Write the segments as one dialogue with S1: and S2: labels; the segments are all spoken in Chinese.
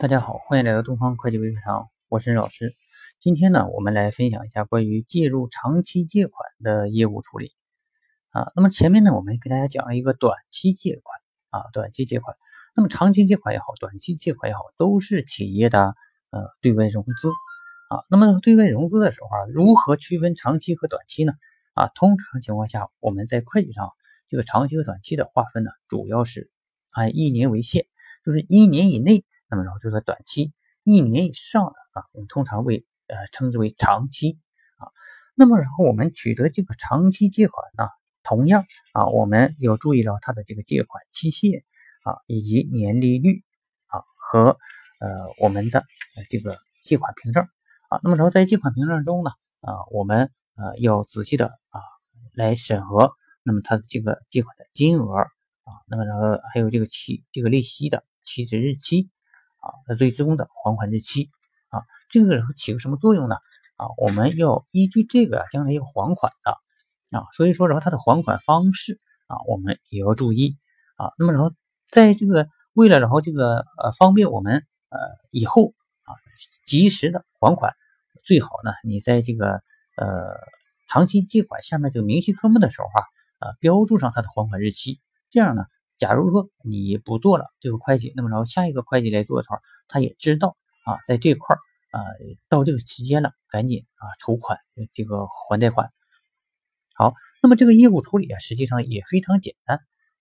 S1: 大家好，欢迎来到东方会计微课堂，我是老师。今天呢，我们来分享一下关于介入长期借款的业务处理啊。那么前面呢，我们给大家讲了一个短期借款啊，短期借款。那么长期借款也好，短期借款也好，都是企业的呃对外融资啊。那么对外融资的时候啊，如何区分长期和短期呢？啊，通常情况下，我们在会计上这个长期和短期的划分呢，主要是按一年为限，就是一年以内。那么然后就是短期一年以上的啊，我们通常为呃称之为长期啊。那么然后我们取得这个长期借款呢，同样啊，我们要注意到它的这个借款期限啊，以及年利率啊和呃我们的这个借款凭证啊。那么然后在借款凭证中呢啊，我们呃要仔细的啊来审核，那么它的这个借款的金额啊，那么然后还有这个期这个利息的起止日期。啊，最终的还款日期啊，这个起个什么作用呢？啊，我们要依据这个将来要还款的啊，所以说然后它的还款方式啊，我们也要注意啊。那么然后在这个为了然后这个呃方便我们呃以后啊及时的还款，最好呢你在这个呃长期借款下面这个明细科目的时候啊，呃标注上它的还款日期，这样呢。假如说你不做了这个会计，那么然后下一个会计来做的时候，他也知道啊，在这块儿啊，到这个期间了，赶紧啊筹款，这个还贷款。好，那么这个业务处理啊，实际上也非常简单，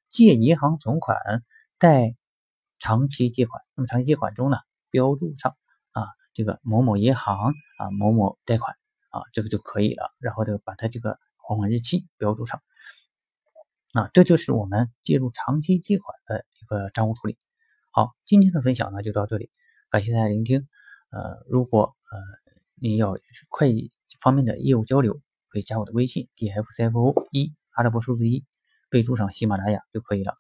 S1: 借银行存款贷长期借款，那么长期借款中呢，标注上啊这个某某银行啊某某贷款啊，这个就可以了，然后就把它这个还款日期标注上。啊，这就是我们介入长期借款的一个账务处理。好，今天的分享呢就到这里，感谢大家聆听。呃，如果呃你要会计方面的业务交流，可以加我的微信 d f c f o 一阿拉伯数字一，备注上喜马拉雅就可以了。